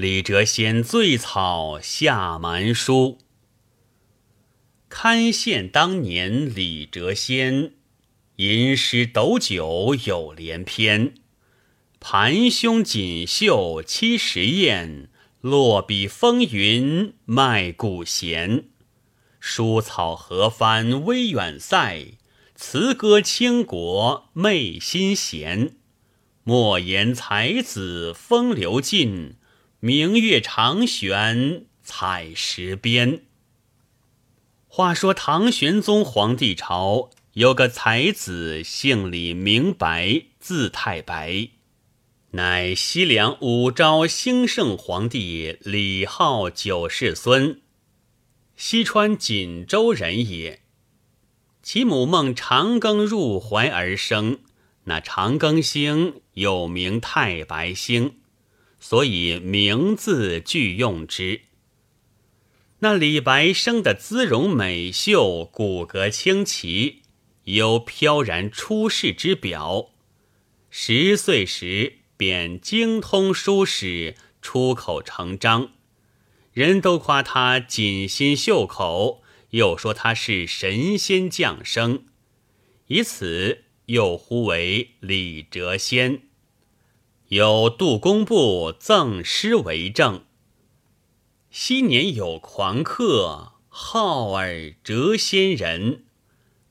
李谪仙醉草下蛮书。堪羡当年李谪仙，吟诗斗酒有连篇。盘胸锦绣七十宴，落笔风云卖古弦。书草何帆微远塞，词歌倾国媚心弦。莫言才子风流尽，明月长悬采石边。话说唐玄宗皇帝朝有个才子，姓李，名白，字太白，乃西凉武昭兴圣皇帝李浩九世孙，西川锦州人也。其母梦长庚入怀而生，那长庚星又名太白星，所以名字俱用之。那李白生的姿容美秀，骨骼清奇，有飘然出世之表。十岁时便精通书史，出口成章，人都夸他锦心绣口，又说他是神仙降生，以此又呼为李谪仙。有杜工部赠诗为证。昔年有狂客，号尔谪仙人。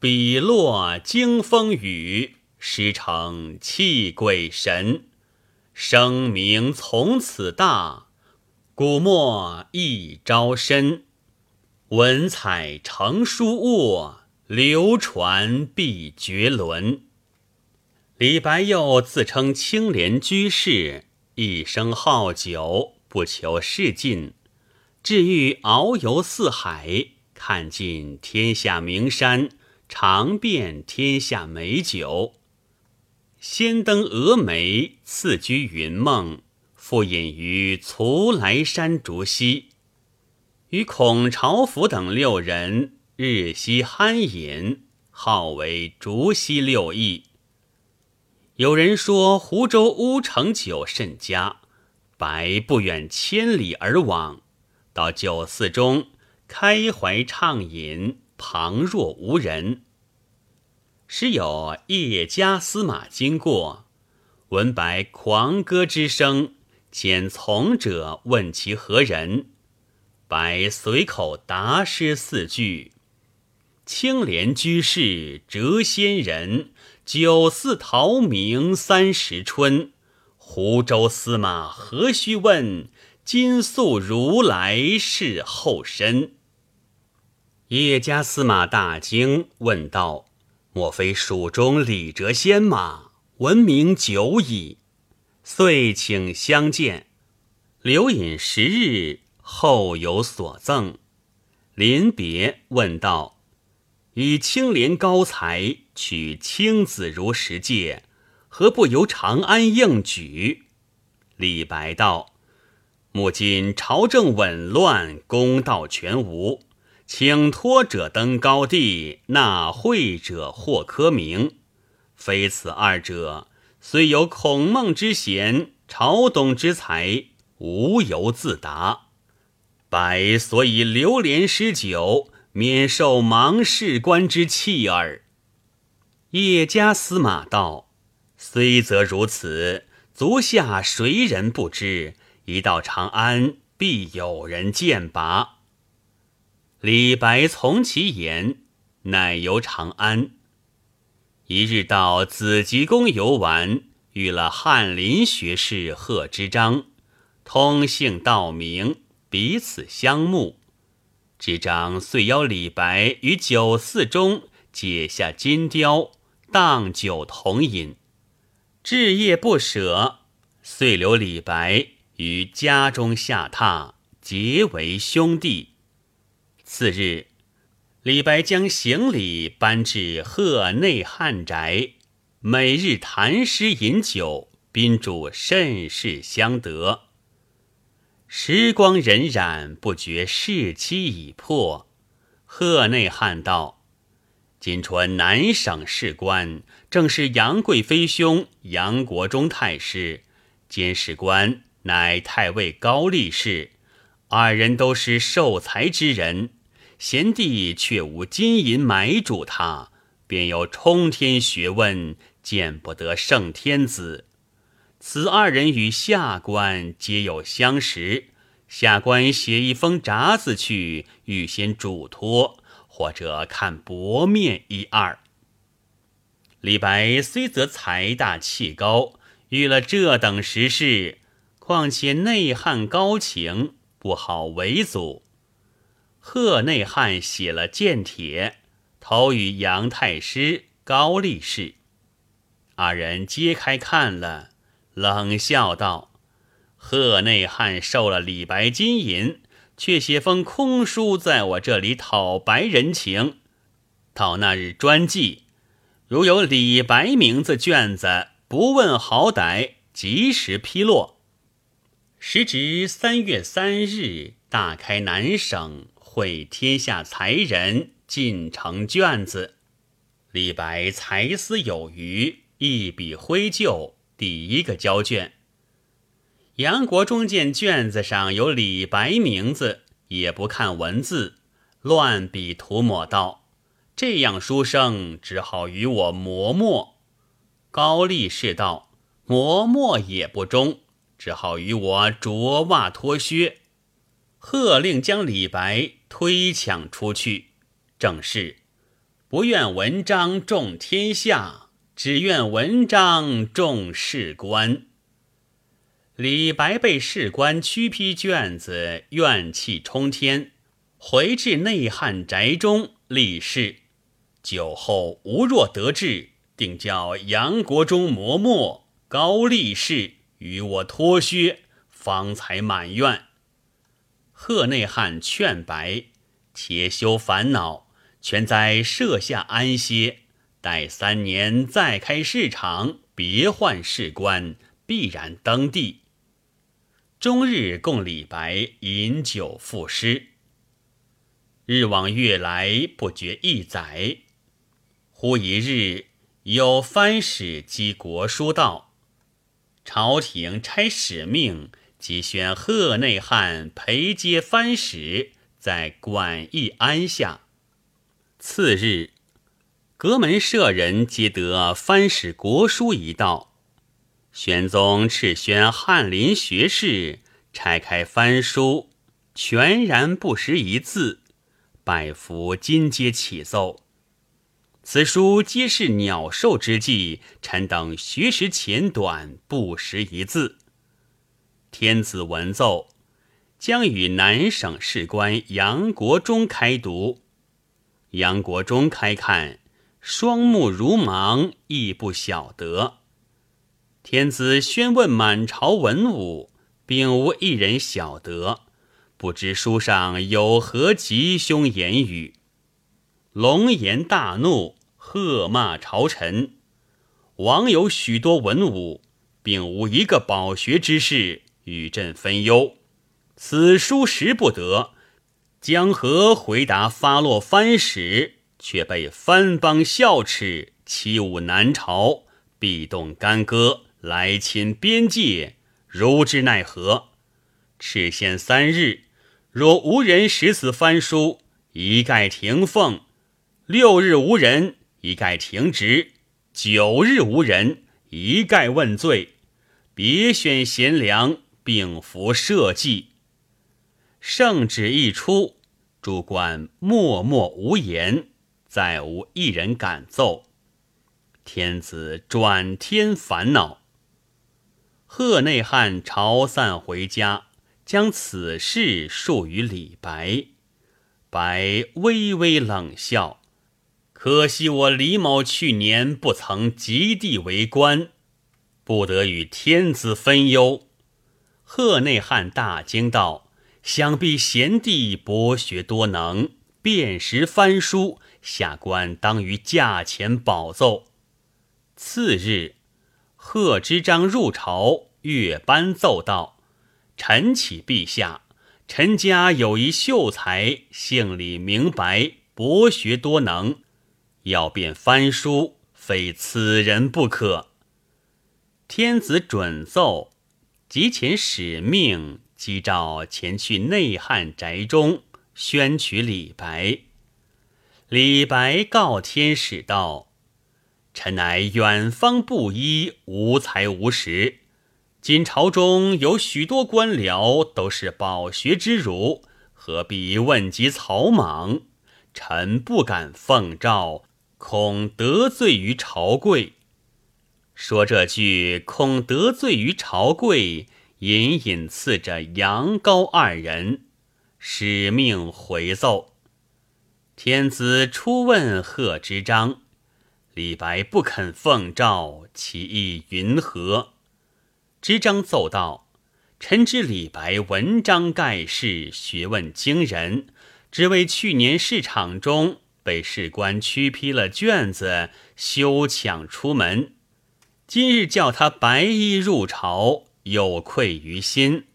笔落惊风雨，诗成泣鬼神。声名从此大，古墨一朝深。文采成书卧，流传必绝伦。李白又自称清廉居士，一生好酒，不求仕进。至欲遨游四海，看尽天下名山，尝遍天下美酒。先登峨眉，次居云梦，复隐于徂徕山竹溪，与孔朝甫等六人日夕酣饮，号为竹溪六义。有人说湖州乌城酒甚佳，白不远千里而往。到酒肆中开怀畅饮，旁若无人。时有叶家司马经过，闻白狂歌之声，遣从者问其何人。白随口答诗四句：“清廉居士谪仙人，酒肆陶名三十春。湖州司马何须问？”今宿如来是后身。叶家司马大惊，问道：“莫非蜀中李谪仙吗？闻名久矣。”遂请相见，留饮十日，后有所赠。临别问道：“以清廉高才，取青子如石戒，何不由长安应举？”李白道。目今朝政紊乱，公道全无。请托者登高地，纳贿者获科名。非此二者，虽有孔孟之贤，朝董之才，无由自达。白所以流连诗酒，免受芒士官之弃耳。叶家司马道：虽则如此，足下谁人不知？一到长安，必有人见拔。李白从其言，乃游长安。一日到紫极宫游玩，遇了翰林学士贺知章，通姓道名，彼此相慕。执掌遂邀李白于酒肆中解下金雕，当酒同饮，至夜不舍，遂留李白。于家中下榻，结为兄弟。次日，李白将行李搬至贺内汉宅，每日谈诗饮酒，宾主甚是相得。时光荏苒，不觉世期已破。贺内汉道：“今春南省事官，正是杨贵妃兄杨国忠太师，监事官。”乃太尉高力士。二人都是受才之人，贤弟却无金银买主他，便有冲天学问，见不得圣天子。此二人与下官皆有相识，下官写一封札子去，预先嘱托，或者看薄面一二。李白虽则财大气高，遇了这等实事，况且内汉高情。不好为阻。贺内汉写了荐帖，投与杨太师、高力士。二人揭开看了，冷笑道：“贺内汉受了李白金银，却写封空书在我这里讨白人情。到那日专记，如有李白名字卷子，不问好歹，及时批落。”时值三月三日，大开南省，会天下才人，进呈卷子。李白才思有余，一笔挥就，第一个交卷。杨国忠见卷子上有李白名字，也不看文字，乱笔涂抹道：“这样书生，只好与我磨墨。”高力士道：“磨墨也不中。”只好与我着袜脱靴，喝令将李白推抢出去。正是不愿文章重天下，只愿文章重士官。李白被士官驱批卷子，怨气冲天，回至内汉宅中立誓：酒后无若得志，定叫杨国忠磨墨，高力士。与我脱靴，方才满愿。贺内汉劝白，且休烦恼，全在舍下安歇，待三年再开市场，别换士官，必然登第。终日供李白饮酒赋诗，日往月来，不觉一载。忽一日，有藩使击国书道。朝廷差使命，即选贺内汉陪接藩使，在馆驿安下。次日，阁门舍人皆得翻使国书一道，玄宗敕宣翰林学士拆开翻书，全然不识一字，百幅金阶起奏。此书皆是鸟兽之际，臣等学识浅短，不识一字。天子闻奏，将与南省士官杨国忠开读。杨国忠开看，双目如芒，亦不晓得。天子宣问满朝文武，并无一人晓得，不知书上有何吉凶言语。龙颜大怒。喝骂朝臣，王有许多文武，并无一个饱学之士，与朕分忧。此书识不得，江河回答发落藩使，却被藩邦笑斥，欺侮南朝，必动干戈来侵边界，如之奈何？敕限三日，若无人识此藩书，一概停奉；六日无人。一概停职，九日无人，一概问罪。别选贤良，并服社稷。圣旨一出，诸官默默无言，再无一人敢奏。天子转天烦恼。贺内汉朝散回家，将此事述于李白。白微微冷笑。可惜我李某去年不曾及第为官，不得与天子分忧。贺内汉大惊道：“想必贤弟博学多能，辨识翻书，下官当于驾前保奏。”次日，贺知章入朝，月班奏道：“臣启陛下，臣家有一秀才，姓李名白，博学多能。”要变翻书，非此人不可。天子准奏，即遣使命，即召前去内汉宅中宣取李白。李白告天使道：“臣乃远方布衣，无才无识。今朝中有许多官僚，都是饱学之儒，何必问及草莽？臣不敢奉诏，恐得罪于朝贵。”说这句，恐得罪于朝贵，隐隐刺着杨高二人。使命回奏。天子初问贺知章，李白不肯奉诏，其意云何？知章奏道：“臣知李白文章盖世，学问惊人，只为去年试场中被士官屈批了卷子，休抢出门。今日叫他白衣入朝，有愧于心。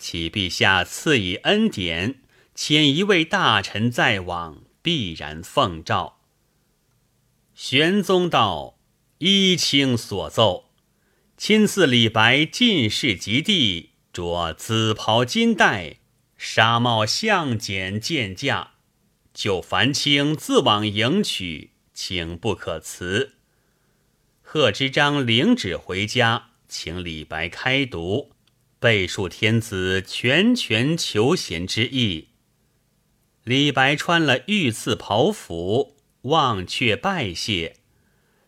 启陛下赐以恩典，遣一位大臣在往。”必然奉诏。玄宗道：“依卿所奏，亲赐李白进士及第，着紫袍金带，纱帽象剪见驾。就樊卿自往迎娶，请不可辞。”贺知章领旨回家，请李白开读，备述天子全权求贤之意。李白穿了御赐袍服，忘却拜谢，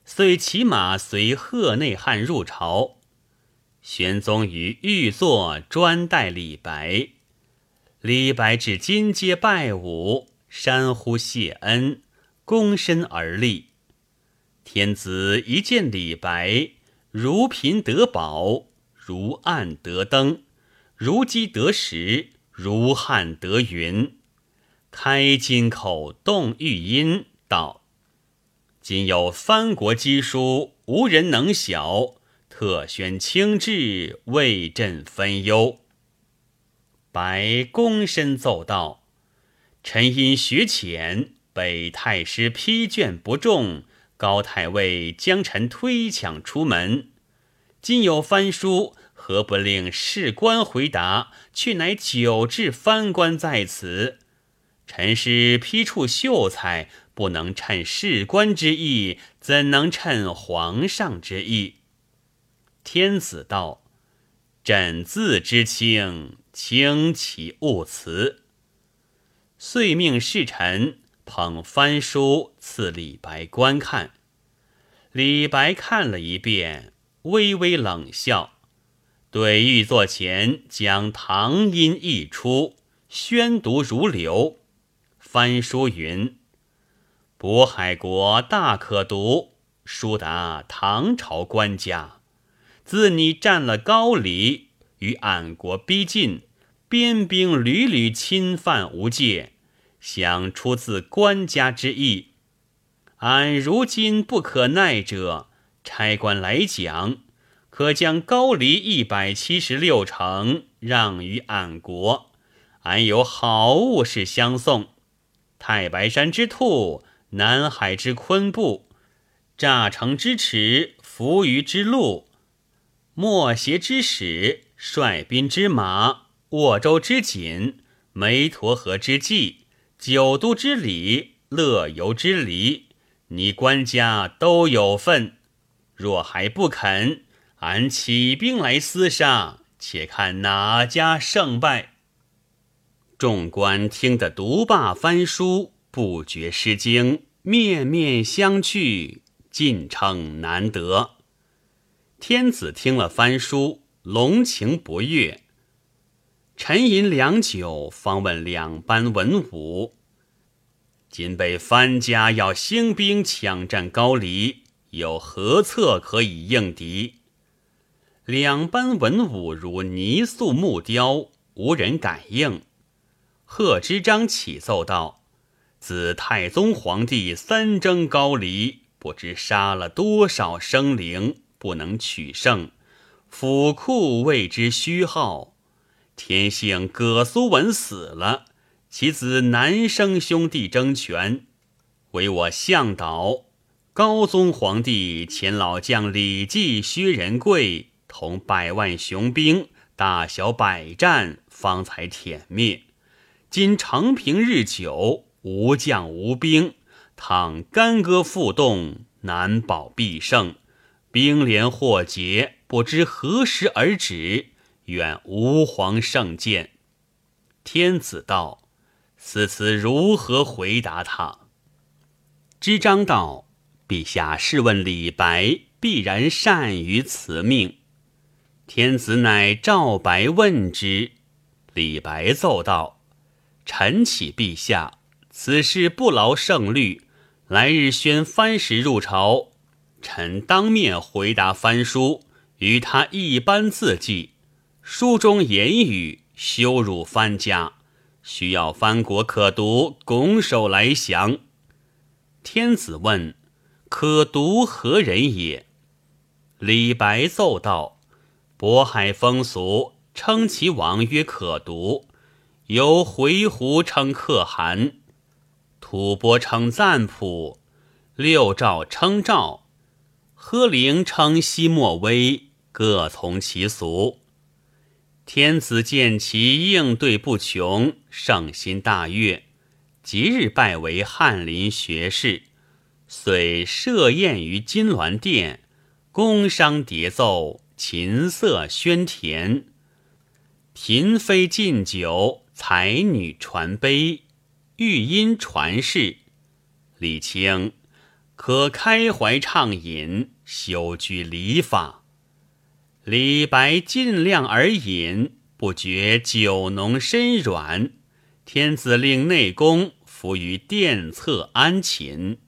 遂骑马随贺内汉入朝。玄宗于御座专待李白，李白至金阶拜舞，山呼谢恩，躬身而立。天子一见李白，如贫得宝，如暗得灯，如饥得食，如旱得云。开金口，动玉音，道：“今有藩国机书，无人能晓。特宣清志，为朕分忧。”白躬身奏道：“臣因学浅，北太师批卷不中，高太尉将臣推抢出门。今有翻书，何不令士官回答？却乃久治藩官在此。”臣师批处秀才，不能趁士官之意，怎能趁皇上之意？天子道：“朕自知清，清其勿辞。”遂命侍臣捧翻书赐李白观看。李白看了一遍，微微冷笑，对御座前将唐音一出，宣读如流。翻书云：“渤海国大可读，书达唐朝官家。自你占了高丽，与俺国逼近，边兵屡屡侵犯无界，想出自官家之意。俺如今不可奈者，差官来讲，可将高黎一百七十六城让与俺国，俺有好物事相送。”太白山之兔，南海之昆布，诈城之耻，浮鱼之鹿，莫邪之使，率兵之马，沃州之锦，湄沱河之计，九都之礼，乐游之礼，你官家都有份。若还不肯，俺起兵来厮杀，且看哪家胜败。众官听得读罢翻书，不觉失惊，面面相觑，尽称难得。天子听了翻书，龙情不悦，沉吟良久，方问两班文武：“今被藩家要兴兵抢占高丽，有何策可以应敌？”两班文武如泥塑木雕，无人敢应。贺知章启奏道：“自太宗皇帝三征高丽，不知杀了多少生灵，不能取胜，府库为之虚耗。天幸葛苏文死了，其子南生兄弟争权，为我向导。高宗皇帝遣老将李绩、薛仁贵同百万雄兵大小百战，方才殄灭。今长平日久，无将无兵，倘干戈复动，难保必胜。兵连祸结，不知何时而止。愿吾皇圣鉴。天子道：“此词如何回答他？”知章道：“陛下试问李白，必然善于辞命。”天子乃召白问之。李白奏道：“臣启陛下，此事不劳圣虑。来日宣藩时入朝，臣当面回答藩书，与他一般字迹。书中言语羞辱藩家，需要藩国可读，拱手来降。”天子问：“可独何人也？”李白奏道：“渤海风俗，称其王曰可独；由回鹘称可汗，吐蕃称赞普，六诏称赵，喝陵称西莫威，各从其俗。”天子见其应对不穷，圣心大悦。即日拜为翰林学士，遂设宴于金銮殿，宫商叠奏，琴瑟喧甜，嫔妃进酒，才女传杯，玉音传世。李清可开怀畅饮，休拘礼法。李白尽量而饮，不觉酒浓身软。天子令内宫伏于殿侧安寝。